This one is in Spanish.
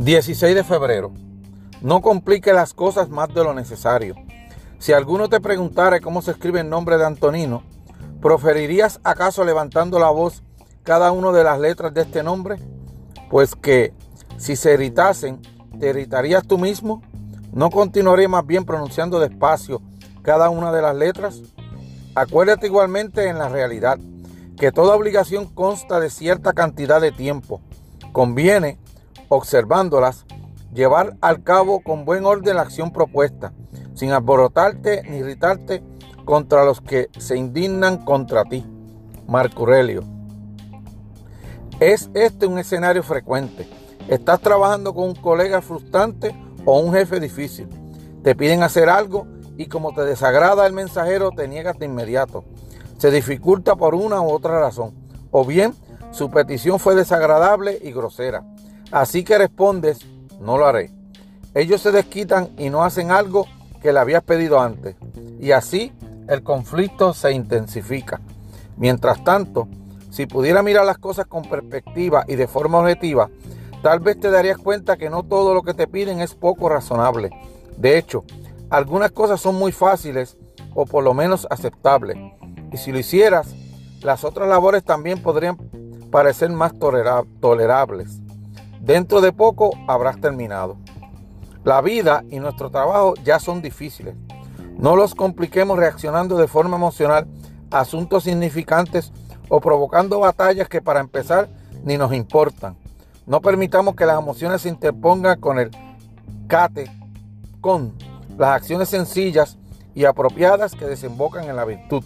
16 de febrero. No complique las cosas más de lo necesario. Si alguno te preguntara cómo se escribe el nombre de Antonino, ¿proferirías acaso levantando la voz cada una de las letras de este nombre? Pues que si se irritasen, ¿te irritarías tú mismo? ¿No continuaría más bien pronunciando despacio cada una de las letras? Acuérdate igualmente en la realidad que toda obligación consta de cierta cantidad de tiempo. Conviene observándolas, llevar al cabo con buen orden la acción propuesta, sin alborotarte ni irritarte contra los que se indignan contra ti. Marco Aurelio. ¿Es este un escenario frecuente? ¿Estás trabajando con un colega frustrante o un jefe difícil? Te piden hacer algo y como te desagrada el mensajero te niegas de inmediato. Se dificulta por una u otra razón. O bien su petición fue desagradable y grosera. Así que respondes, no lo haré. Ellos se desquitan y no hacen algo que le habías pedido antes. Y así el conflicto se intensifica. Mientras tanto, si pudiera mirar las cosas con perspectiva y de forma objetiva, tal vez te darías cuenta que no todo lo que te piden es poco razonable. De hecho, algunas cosas son muy fáciles o por lo menos aceptables. Y si lo hicieras, las otras labores también podrían parecer más tolerables. Dentro de poco habrás terminado. La vida y nuestro trabajo ya son difíciles. No los compliquemos reaccionando de forma emocional a asuntos significantes o provocando batallas que para empezar ni nos importan. No permitamos que las emociones se interpongan con el cate, con las acciones sencillas y apropiadas que desembocan en la virtud.